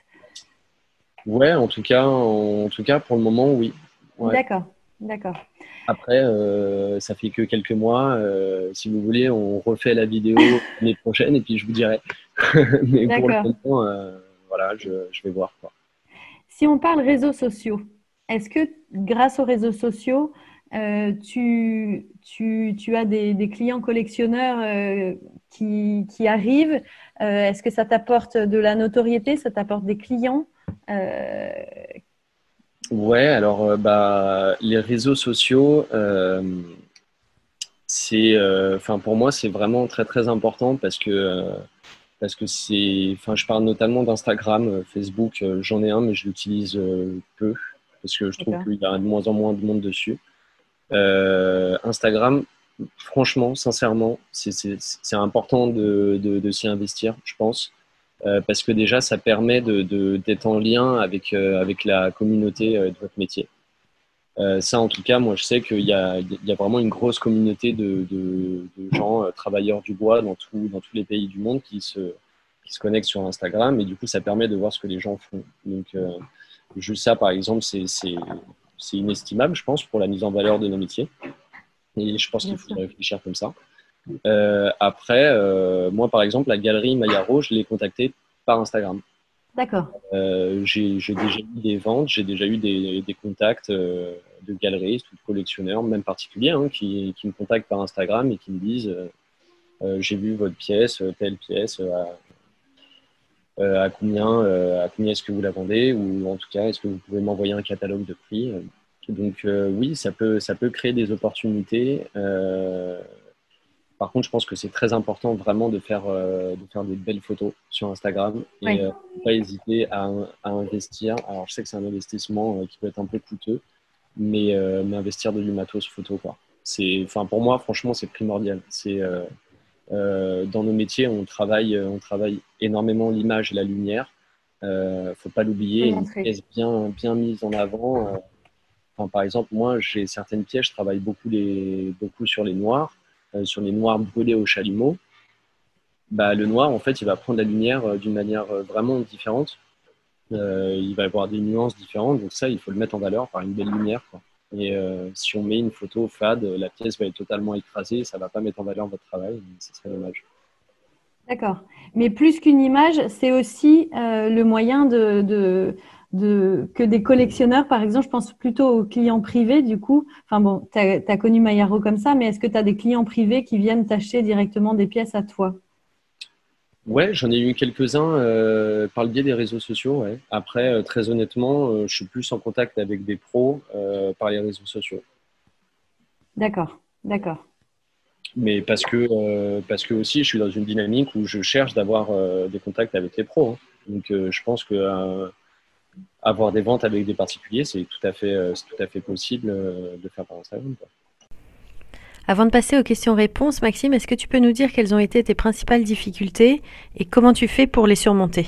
Ouais, en tout cas, en, tout cas pour le moment, oui. D'accord, d'accord. Après, euh, ça fait que quelques mois. Euh, si vous voulez, on refait la vidéo l'année prochaine et puis je vous dirai. Mais pour le moment, euh, voilà, je, je, vais voir. Quoi. Si on parle réseaux sociaux, est-ce que grâce aux réseaux sociaux, euh, tu, tu, tu, as des, des clients collectionneurs euh, qui, qui, arrivent euh, Est-ce que ça t'apporte de la notoriété Ça t'apporte des clients Ouais, alors bah, les réseaux sociaux, c'est, enfin pour moi, c'est vraiment très très important parce que parce que c'est, enfin, je parle notamment d'Instagram, euh, Facebook, euh, j'en ai un, mais je l'utilise euh, peu parce que je trouve qu'il y a de moins en moins de monde dessus. Instagram, franchement, sincèrement, c'est important de, de, s'y investir, je pense. parce que déjà, ça permet d'être de, en lien avec, avec la communauté de votre métier. Ça, en tout cas, moi, je sais qu'il y, y a, vraiment une grosse communauté de, gens travailleurs du bois dans, tout, dans tous les pays du monde qui se, qui se connectent sur Instagram et du coup, ça permet de voir ce que les gens font. Donc, juste ça, par exemple, c'est c'est inestimable, je pense, pour la mise en valeur de nos métiers. Et je pense qu'il faut réfléchir comme ça. Euh, après, euh, moi, par exemple, la galerie Mayaro, je l'ai contactée par Instagram. D'accord. Euh, j'ai déjà eu des ventes, j'ai déjà eu des, contacts de galeristes ou de collectionneurs, même particuliers, hein, qui, me contactent par Instagram et qui me disent J'ai vu votre pièce, telle pièce, à combien, à combien est-ce que vous la vendez Ou en tout cas, est-ce que vous pouvez m'envoyer un catalogue de prix? Donc euh, oui, ça peut, ça peut créer des opportunités. Euh, par contre, je pense que c'est très important vraiment de faire, euh, de faire des belles photos sur Instagram et ne pas hésiter à, investir. Alors, je sais que c'est un investissement qui peut être un peu coûteux, mais, mais investir de du matos photo, quoi. Enfin, pour moi, franchement, c'est primordial. C'est dans nos métiers, on travaille, on travaille énormément l'image et la lumière. ne faut pas l'oublier. Une pièce bien, bien mise en avant par exemple, moi, j'ai certaines pièces, je travaille beaucoup, les, beaucoup sur les noirs, euh, sur les noirs brûlés au chalumeau. Bah, le noir, en fait, il va prendre la lumière euh, d'une manière euh, vraiment différente. il va avoir des nuances différentes. Donc ça, il faut le mettre en valeur par une belle lumière. Et si on met une photo fade, la pièce va être totalement écrasée. Ça ne va pas mettre en valeur votre travail. Ce serait dommage. D'accord. Mais plus qu'une image, c'est aussi le moyen de que des collectionneurs, par exemple, je pense plutôt aux clients privés, du coup. Enfin bon, tu as, connu Mayaro comme ça, mais est-ce que tu as des clients privés qui viennent t'acheter directement des pièces à toi? Ouais, j'en ai eu quelques-uns euh, par le biais des réseaux sociaux. Après, euh, très honnêtement, euh, je suis plus en contact avec des pros par les réseaux sociaux. D'accord, d'accord. Mais parce que, parce que aussi, je suis dans une dynamique où je cherche d'avoir des contacts avec les pros. Hein. Donc, je pense que avoir des ventes avec des particuliers, c'est tout à fait, euh, tout à fait possible euh, de faire par Instagram. Avant de passer aux questions-réponses, Maxime, est-ce que tu peux nous dire quelles ont été tes principales difficultés et comment tu fais pour les surmonter?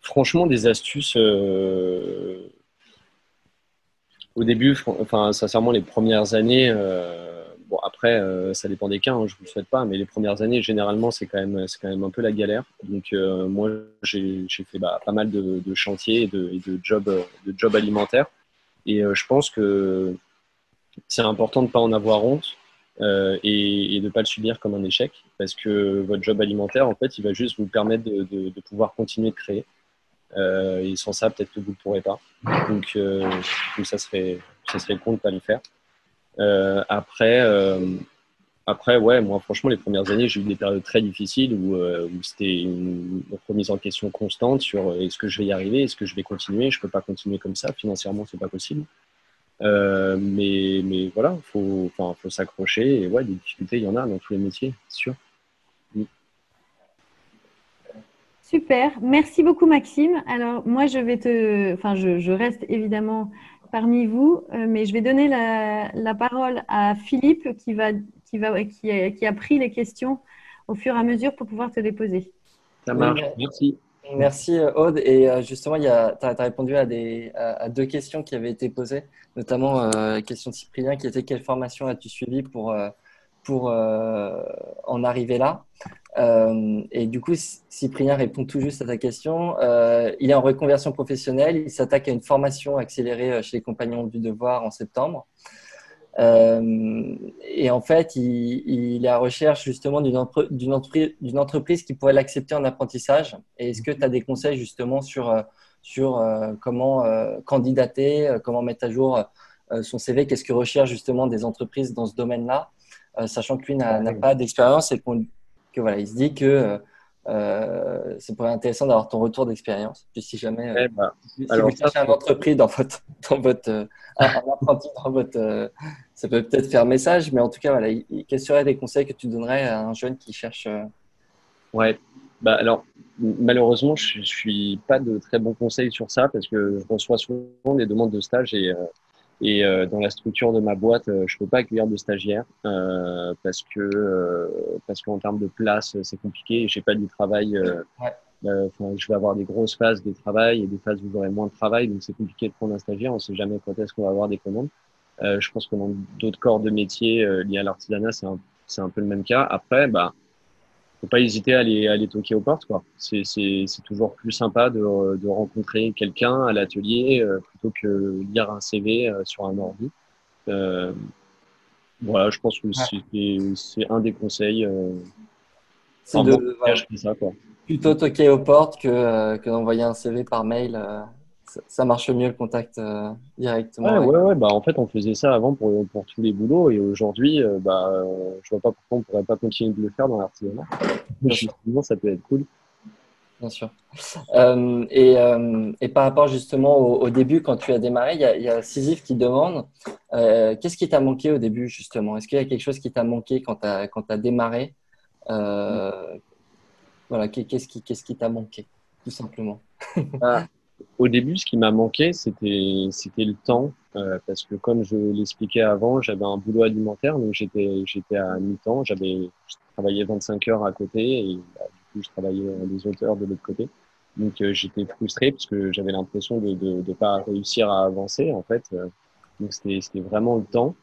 Franchement, des astuces. Euh, au début, enfin, sincèrement, les premières années, Après, euh, ça dépend des cas, hein, je ne vous le souhaite pas, mais les premières années, généralement, c'est quand, même, quand même un peu la galère. Donc, euh, moi, j'ai fait bah, pas mal de, chantiers et de, jobs, de job alimentaires. Et euh, je pense que c'est important de ne pas en avoir honte et, de ne pas le subir comme un échec, parce que votre job alimentaire, en fait, il va juste vous permettre de, pouvoir continuer de créer. et sans ça, peut-être que vous ne pourrez pas. Donc, ça, serait, ça serait con de ne pas le faire. Euh, après, euh, après, ouais, moi, franchement, les premières années, j'ai eu des périodes très difficiles où, euh, c'était une, remise en question constante sur est-ce que je vais y arriver, est-ce que je vais continuer, je peux pas continuer comme ça, financièrement, c'est pas possible. mais, mais voilà, faut, faut s'accrocher et ouais, des difficultés, il y en a dans tous les métiers, sûr. Super, merci beaucoup Maxime. Alors moi je vais te, enfin je reste évidemment parmi vous, euh, mais je vais donner la, parole à Philippe qui, va, qui, va, qui, a, qui a pris les questions au fur et à mesure pour pouvoir te les poser. Ça marche, merci. Merci euh, Aude. Et euh, justement, tu as, répondu à, des, à, deux questions qui avaient été posées, notamment la question de Cyprien qui était quelle formation as-tu suivi pour, pour en arriver là euh, et du coup, Cyprien répond tout juste à ta question. Euh, il est en reconversion professionnelle. Il s'attaque à une formation accélérée euh, chez les Compagnons du Devoir en septembre. et en fait, il, est à recherche justement d'une entreprise, qui pourrait l'accepter en apprentissage. Et est-ce que tu as des conseils justement sur, sur comment candidater, comment mettre à jour son CV Qu'est-ce que recherchent justement des entreprises dans ce domaine-là? Sachant que lui n'a pas d'expérience et qu'on voilà, il se dit que euh, euh ça pourrait être intéressant d'avoir ton retour d'expérience. Si jamais, euh, eh ben, si alors, vous cherchez un entreprise dans votre, dans votre, euh, un apprenti dans votre, ça peut peut-être faire message, mais en tout cas, voilà, quels seraient les conseils que tu donnerais à un jeune qui cherche Ouais, bah alors malheureusement, je ne suis pas de très bons conseils sur ça parce que je reçois souvent des demandes de stage et Et dans la structure de ma boîte, je peux pas accueillir de stagiaires parce que parce qu'en termes de place, c'est compliqué. J'ai pas du travail. je vais avoir des grosses phases de travail et des phases où j'aurai moins de travail, donc c'est compliqué de prendre un stagiaire. On sait jamais quand est-ce qu'on va avoir des commandes. je pense que dans d'autres corps de métier liés à l'artisanat, c'est un, c'est un peu le même cas. Après, bah, faut pas hésiter à aller, à aller toquer aux portes. Quoi. C'est, c'est, c'est toujours plus sympa de, de rencontrer quelqu'un à l'atelier euh, plutôt que lire un CV euh, sur un ordi. Euh, voilà, je pense que c'est, c'est un des conseils. Euh, c'est de, ça, quoi. plutôt toquer aux portes que, que d'envoyer un CV par mail ça marche mieux le contact euh, directement. Ouais, ouais, bah, en fait, on faisait ça avant pour, pour tous les boulots et aujourd'hui, euh, bah, je vois pas pourquoi on pourrait pas continuer de le faire dans l'artisanat. Justement, ça peut être cool. Bien sûr. Euh, et, et, par rapport justement au, début, quand tu as démarré, il y a, y a Sisyphe qui demande qu'est-ce qui t'a manqué au début justement? Est-ce qu'il y a quelque chose qui t'a manqué quand tu as, as démarré? Voilà, qu'est-ce qui t'a manqué tout simplement? Bah, au début, ce qui m'a manqué, c'était c'était le temps, euh, parce que comme je l'expliquais avant, j'avais un boulot alimentaire, donc j'étais j'étais à mi-temps, j'avais travaillé 25 heures à côté et bah, du coup je travaillais les auteurs de l'autre côté. Donc euh, j'étais frustré parce que j'avais l'impression de, de de pas réussir à avancer en fait. Euh, donc c'était c'était vraiment le temps.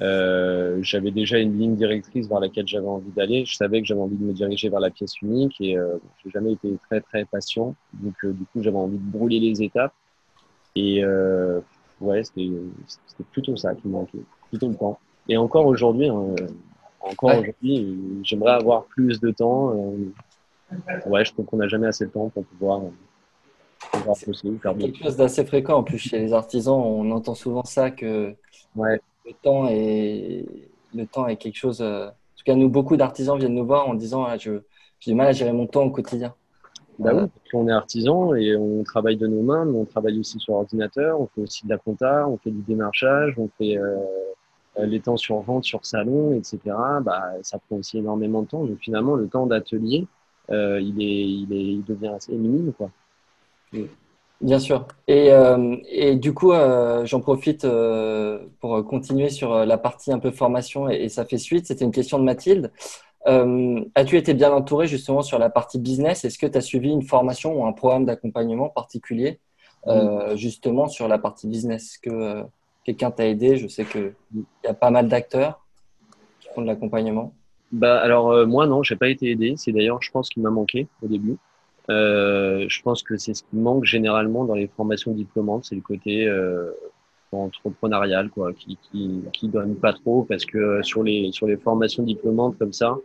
Euh, j'avais déjà une ligne directrice vers laquelle j'avais envie d'aller. Je savais que j'avais envie de me diriger vers la pièce unique et euh, j'ai jamais été très très patient. Donc euh, du coup, j'avais envie de brûler les étapes. Et euh, ouais, c'était plutôt ça qui me manquait, plutôt le temps. Et encore aujourd'hui, hein, encore aujourd'hui, j'aimerais avoir plus de temps. ouais, je trouve qu'on n'a jamais assez de temps pour pouvoir. pouvoir faire quelque chose d'assez fréquent. En plus, chez les artisans, on entend souvent ça que ouais le temps est, le temps est quelque chose. Euh, en tout cas, nous, beaucoup d'artisans viennent nous voir en disant ah, je, j'ai du mal à gérer mon temps au quotidien. Bah oui, on est artisan et on travaille de nos mains, mais on travaille aussi sur ordinateur, on fait aussi de la compta, on fait du démarchage, on fait euh, les temps sur vente, sur salon, etc. Bah, ça prend aussi énormément de temps. Donc finalement, le temps d'atelier, euh, il, est, il, est, il devient assez minime. Quoi. Bien sûr. Et, euh, et du coup, euh, j'en profite euh, pour continuer sur la partie un peu formation et, ça fait suite. C'était une question de Mathilde. As-tu été bien entouré justement sur la partie business? Est-ce que tu as suivi une formation ou un programme d'accompagnement particulier justement sur la partie business? Est-ce que quelqu'un t'a aidé? Je sais qu'il y a pas mal d'acteurs qui font de l'accompagnement. Bah alors moi non, j'ai pas été aidé. C'est d'ailleurs, je pense, qu'il m'a manqué au début. Euh, je pense que c'est ce qui manque généralement dans les formations diplômantes, c'est le côté euh, entrepreneurial, quoi, qui, qui, donne pas trop, parce que sur les sur les formations diplômantes comme ça,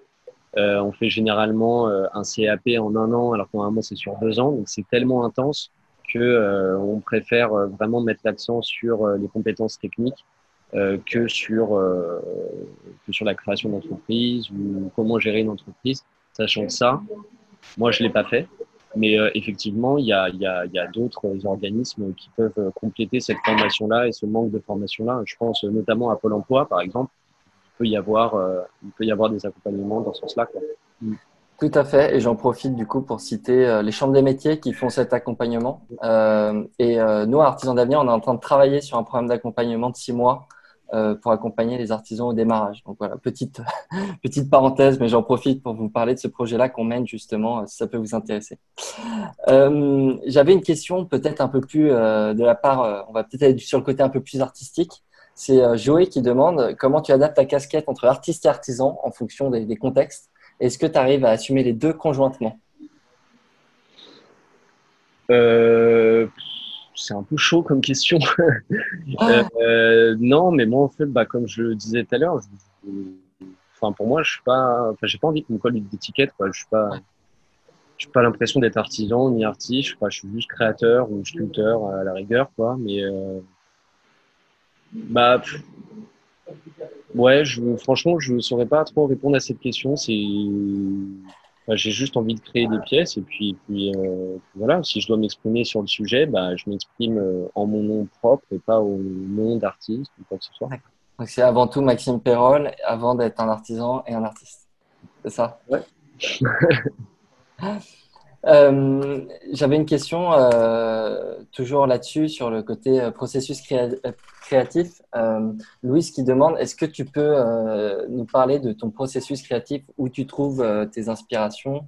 euh, on fait généralement un CAP en un an, alors qu'en un mois c'est sur deux ans, donc c'est tellement intense que on préfère vraiment mettre l'accent sur les compétences techniques que sur que sur la création d'entreprise ou comment gérer une entreprise, sachant que ça, moi je l'ai pas fait. Mais euh, effectivement, il y a, y a, y a d'autres organismes qui peuvent euh, compléter cette formation-là et ce manque de formation-là. Je pense notamment à Pôle Emploi, par exemple. Il peut y avoir, euh, il peut y avoir des accompagnements dans ce sens-là. Mm. Tout à fait, et j'en profite du coup pour citer les chambres des métiers qui font cet accompagnement. Euh, et nous, Artisans d'Avenir, on est en train de travailler sur un programme d'accompagnement de six mois euh, pour accompagner les artisans au démarrage. Donc voilà, petite, petite parenthèse, mais j'en profite pour vous parler de ce projet-là qu'on mène justement, euh, si ça peut vous intéresser. Euh, J'avais une question peut-être un peu plus euh, de la part, on va peut-être être sur le côté un peu plus artistique. C'est Joé qui demande comment tu adaptes ta casquette entre artiste et artisan en fonction des, contextes? Est-ce que tu arrives à assumer les deux conjointement? Euh, c'est un peu chaud comme question. Ah. euh, non, mais moi, en fait, bah, comme je le disais tout à l'heure, enfin, pour moi, je suis pas, enfin, j'ai pas envie qu'on me colle d'étiquette, quoi. Je suis pas, je pas l'impression d'être artisan ni artiste. Je, je suis juste créateur ou sculpteur à la rigueur, quoi. Mais, euh, bah, ouais, je, franchement, je saurais pas trop répondre à cette question. C'est, j'ai juste envie de créer des pièces et puis, puis euh, voilà, si je dois m'exprimer sur le sujet, bah, je m'exprime euh, en mon nom propre et pas au nom d'artiste ou quoi que ce soit. Donc c'est avant tout Maxime Perrol avant d'être un artisan et un artiste. C'est ça? Ouais. Euh, j'avais une question euh, toujours là-dessus, sur le côté processus créatif. Louise qui demande, est-ce que tu peux nous parler de ton processus créatif, où tu trouves tes inspirations,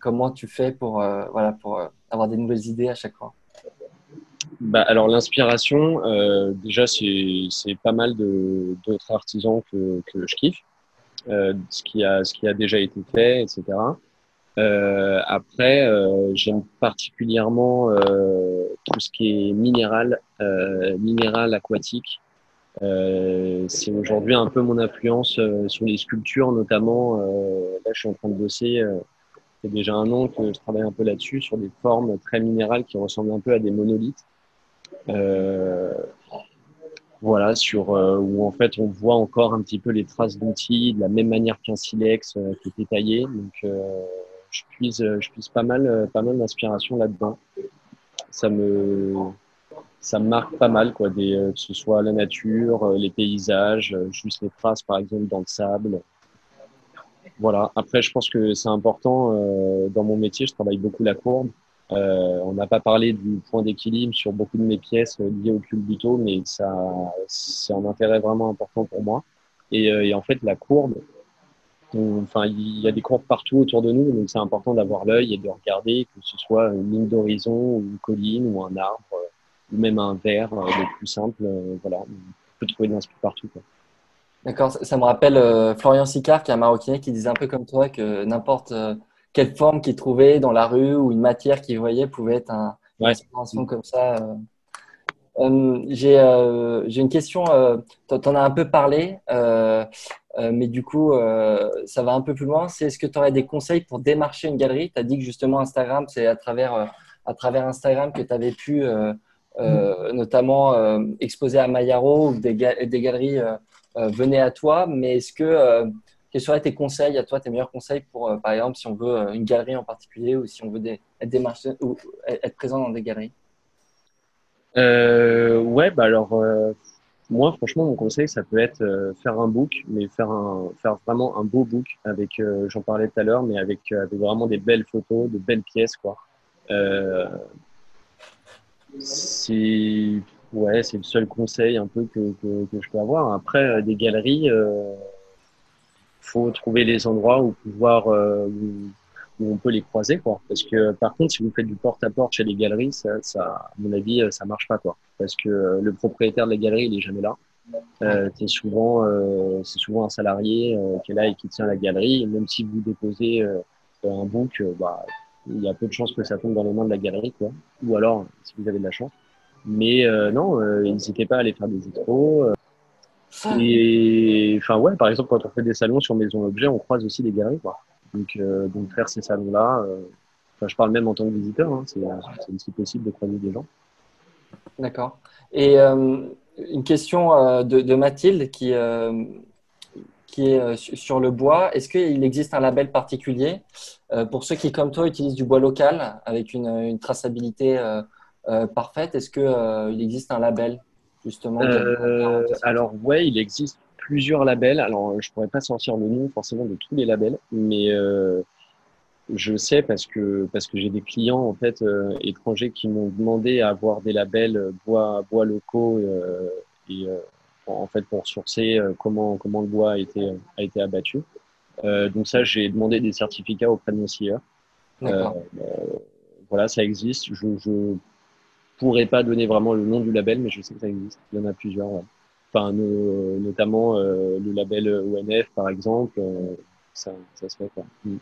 comment tu fais pour, voilà, pour avoir des nouvelles idées à chaque fois? Bah, alors l'inspiration, déjà c'est pas mal d'autres artisans que, que, je kiffe, ce, qui a, ce qui a déjà été fait, etc. Euh, après, euh, j'aime particulièrement euh, tout ce qui est minéral, euh, minéral aquatique. Euh, c'est aujourd'hui un peu mon influence sur les sculptures, notamment. là, je suis en train de bosser. c'est déjà un an que je travaille un peu là-dessus, sur des formes très minérales qui ressemblent un peu à des monolithes. voilà, sur où en fait on voit encore un petit peu les traces d'outils de la même manière qu'un silex qui était taillé. Donc je puise, euh, je puise pas mal, euh, pas mal d'inspiration là-dedans. Ça me, ça me marque pas mal, quoi, des, euh, que ce soit la nature, les paysages, juste les traces, par exemple, dans le sable. Voilà. Après, je pense que c'est important. dans mon métier, je travaille beaucoup la courbe. on n'a pas parlé du point d'équilibre sur beaucoup de mes pièces liées au culbuto, mais ça, c'est un intérêt vraiment important pour moi. Et, et en fait, la courbe, enfin, il y a des courbes partout autour de nous, donc c'est important d'avoir l'œil et de regarder, que ce soit une ligne d'horizon, ou une colline, ou un arbre, ou même un verre, euh, le plus simple. Euh, voilà, on peut trouver de l'inspiration partout. D'accord, ça me rappelle euh, Florian Sicard, qui est un Marocain, qui disait un peu comme toi que n'importe quelle forme qu'il trouvait dans la rue ou une matière qu'il voyait pouvait être un, une inspiration comme ça. j'ai une question, tu en as un peu parlé. Euh, mais du coup, euh, ça va un peu plus loin. C'est est-ce que tu aurais des conseils pour démarcher une galerie? Tu as dit que justement Instagram, c'est à travers, euh, à travers Instagram que tu avais pu notamment exposer à Mayaro ou des, des galeries venaient à toi. Mais est-ce que quels seraient tes conseils? À toi, tes meilleurs conseils pour, par exemple, si on veut une galerie en particulier ou si on veut être, démarché, ou être présent dans des galeries? Ouais, bah alors moi, franchement, mon conseil, ça peut être euh, faire un book, mais faire un, faire vraiment un beau book avec, euh, j'en parlais tout à l'heure, mais avec, euh, avec vraiment des belles photos, de belles pièces, quoi. c'est, ouais, c'est le seul conseil un peu que, que, que je peux avoir. Après, des galeries, faut trouver les endroits où pouvoir, on peut les croiser, quoi. Parce que par contre, si vous faites du porte-à-porte chez les galeries, ça, ça, à mon avis, euh, ça marche pas, quoi. Parce que euh, le propriétaire de la galerie, il est jamais là. Euh, c'est souvent, euh, c'est souvent un salarié euh, qui est là et qui tient la galerie. Et même si vous déposez un book, bah, il y a peu de chances que ça tombe dans les mains de la galerie, quoi. Ou alors, si vous avez de la chance. Mais non, n'hésitez pas à aller faire des expos. et enfin ouais, par exemple, quand on fait des salons sur Maison Objet, on croise aussi des galeries, quoi. Donc, euh, donc faire ces salons-là, euh, enfin, je parle même en tant que visiteur, hein, c'est aussi possible de croiser des gens. D'accord. Et euh, une question de, Mathilde qui, qui est sur le bois. Est-ce qu'il existe un label particulier pour ceux qui, comme toi, utilisent du bois local avec une, une traçabilité parfaite? Est-ce qu'il existe un label justement Alors, ouais, il existe plusieurs labels. Alors, je pourrais pas sortir le nom forcément de tous les labels, mais euh, je sais parce que parce que j'ai des clients en fait euh, étrangers qui m'ont demandé à avoir des labels euh, bois bois locaux et en fait pour sourcer comment comment le bois a été a été abattu. donc ça, j'ai demandé des certificats auprès de mon scieur. voilà, ça existe. Je, je pourrais pas donner vraiment le nom du label, mais je sais que ça existe. Il y en a plusieurs. Ouais enfin, notamment euh, le label ONF par exemple, euh, ça, ça, se fait quoi. Mm.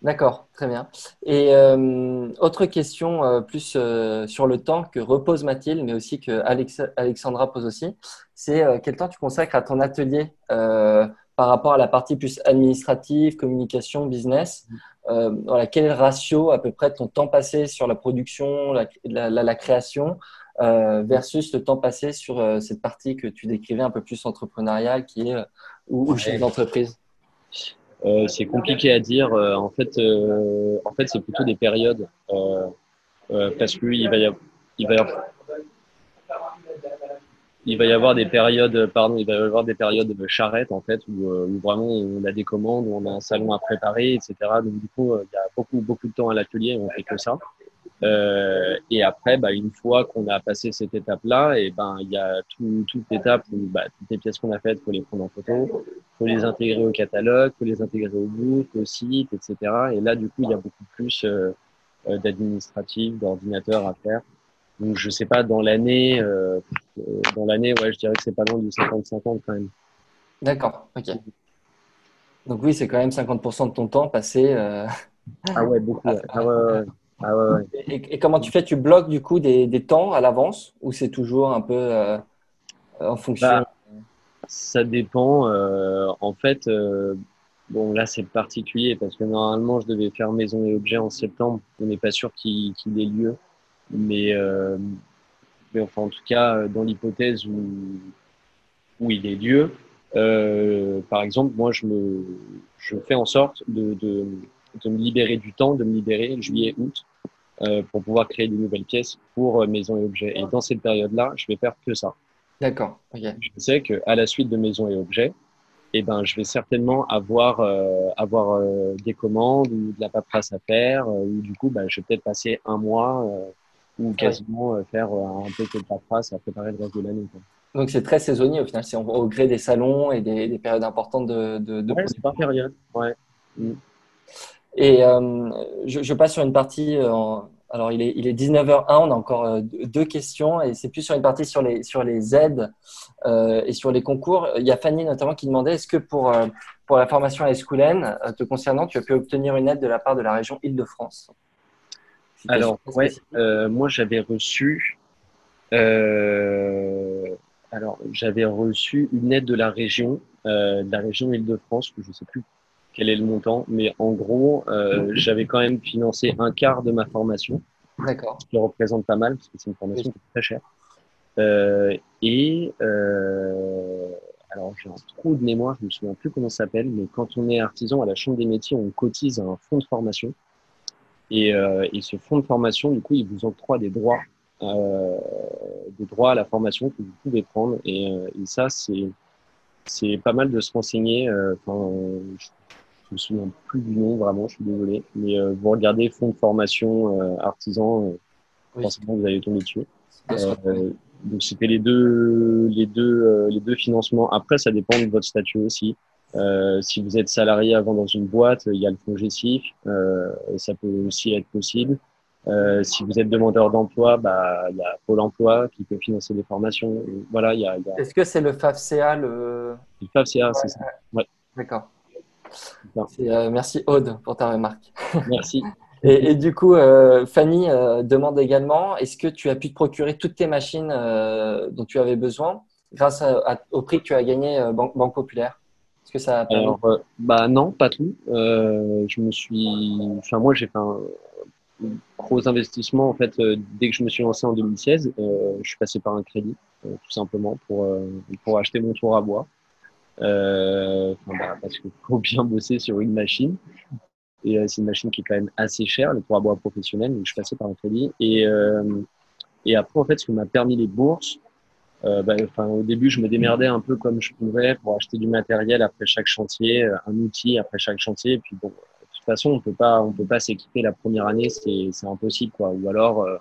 D'accord, très bien. Et euh, autre question plus sur le temps que repose Mathilde, mais aussi que Alexandra pose aussi, c'est quel temps tu consacres à ton atelier par rapport à la partie plus administrative, communication, business? Voilà, Quel est le ratio à peu près de ton temps passé sur la production, la, la création euh, versus le temps passé sur euh, cette partie que tu décrivais un peu plus entrepreneuriale qui est euh, où, j'ai une entreprise C'est compliqué à dire. en fait, en fait c'est plutôt des périodes parce qu'il va y avoir, il va y avoir il va y avoir des périodes, pardon, il va y avoir des périodes de charrette en fait où, où, vraiment on a des commandes, où on a un salon à préparer, etc. Donc du coup, il y a beaucoup beaucoup de temps à l'atelier, on fait que ça. Euh, et après, bah, une fois qu'on a passé cette étape-là, et ben il y a tout, toute l'étape où bah, toutes les pièces qu'on a faites, faut les prendre en photo, faut les intégrer au catalogue, faut les intégrer au book, au site, etc. Et là, du coup, il y a beaucoup plus euh, d'administratifs, d'ordinateurs à faire. Donc je sais pas dans l'année, euh, dans l'année, ouais, je dirais que c'est pas loin du 50-50 quand même. D'accord, ok. Donc oui, c'est quand même 50% de ton temps passé. Euh... Ah ouais, beaucoup. Ouais. Ah ouais, ouais. Ah ouais, ouais. Et, et, comment tu fais? Tu bloques du coup des, des temps à l'avance ou c'est toujours un peu euh, en fonction? Bah, Ça dépend. Euh, en fait, euh, bon là c'est particulier parce que normalement je devais faire maison et objets en septembre. On n'est pas sûr qu'il qu ait lieu. Mais, euh, mais enfin, en tout cas, dans l'hypothèse où, où il est lieu, euh, par exemple, moi, je, me, je fais en sorte de, de, de me libérer du temps, de me libérer juillet, août, euh, pour pouvoir créer de nouvelles pièces pour maison et objets. Et dans cette période-là, je vais faire que ça. D'accord. Okay. Je sais qu'à la suite de maison et objets, eh ben, je vais certainement avoir, euh, avoir euh, des commandes ou de la paperasse à faire, euh, ou du coup, bah, je vais peut-être passer un mois ou quasiment ouais. faire un peu de paperasse à préparer le reste de l'année. Donc c'est très saisonnier au final, c'est au gré des salons et des, des périodes importantes de. de, de ouais, c'est par période. Ouais. Mm. Et euh, je, je, passe sur une partie. Euh, alors il est, il est 19h01, on a encore euh, deux questions et c'est plus sur une partie sur les, sur les aides et sur les concours. Il y a Fanny notamment qui demandait est-ce que pour, pour la formation à Escoulen, te concernant, tu as pu obtenir une aide de la part de la région Île-de-France? Alors, ouais, moi j'avais reçu, alors j'avais reçu une aide de la région, de la région Île-de-France, que je sais plus quel est le montant, mais en gros, euh, j'avais quand même financé un quart de ma formation. D'accord. Ce qui représente pas mal parce que c'est une formation qui est très chère. Euh, et alors j'ai un trou de mémoire, je me souviens plus comment ça s'appelle, mais quand on est artisan à la Chambre des métiers, on cotise à un fonds de formation. Et, euh, et, ce fonds de formation, du coup, il vous octroie des droits, euh, des droits à la formation que vous pouvez prendre. Et, euh, et ça, c'est c'est pas mal de se renseigner. Enfin, je, je me souviens plus du nom vraiment, je suis désolé. Mais vous regardez fonds de formation artisan, oui. forcément vous allez tomber dessus. donc c'était les deux, les deux, les deux financements. Après, ça dépend de votre statut aussi. Euh, si vous êtes salarié avant dans une boîte, il y a le euh, ça peut aussi être possible. Euh, si vous êtes demandeur d'emploi, bah, il y a Pôle emploi qui peut financer des formations. Voilà, il y a. Est-ce que c'est le FAFCA le... Le FAFCA, ouais. c'est ça. Ouais. D'accord. Euh, merci Aude pour ta remarque. Merci. et, et, du coup, euh, Fanny demande également est-ce que tu as pu te procurer toutes tes machines dont tu avais besoin grâce à, à, au prix que tu as gagné Banque, Banque Populaire? Est-ce que ça a Alors, euh, bah non, pas tout. Euh, je me suis, enfin moi j'ai fait un gros investissement en fait euh, dès que je me suis lancé en 2016. je suis passé par un crédit tout simplement pour pour acheter mon tour à bois. Bah, parce qu'il faut bien bosser sur une machine. Et c'est une machine qui est quand même assez chère, le tour à bois professionnel. Donc je passé par un crédit. Et et après en fait, ce qui m'a permis les bourses, euh, bah, enfin, au début, je me démerdais un peu comme je pouvais pour acheter du matériel après chaque chantier, un outil après chaque chantier. Et puis bon, de toute façon, on peut pas, on peut pas s'équiper la première année, c'est, impossible, quoi. Ou alors, euh,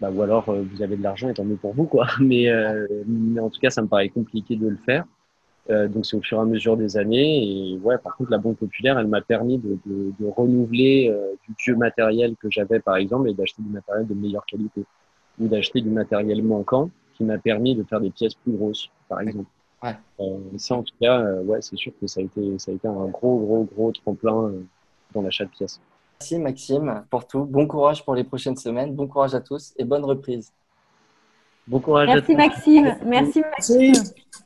bah, ou alors euh, vous avez de l'argent et tant mieux pour vous, quoi. Mais, euh, mais en tout cas, ça me paraît compliqué de le faire. Donc c'est au fur et à mesure des années. Et ouais, par contre, la Banque Populaire, elle m'a permis de, de, de renouveler du vieux matériel que j'avais, par exemple, et d'acheter du matériel de meilleure qualité ou d'acheter du matériel manquant qui m'a permis de faire des pièces plus grosses, par exemple. Ouais. Euh, ça, en tout cas, euh, ouais, c'est sûr que ça a été, ça a été un gros, gros, gros tremplin euh, dans l'achat de pièces. Merci Maxime pour tout. Bon courage pour les prochaines semaines. Bon courage à tous et bonne reprise. Bon courage Merci à tous. Maxime. Merci Maxime.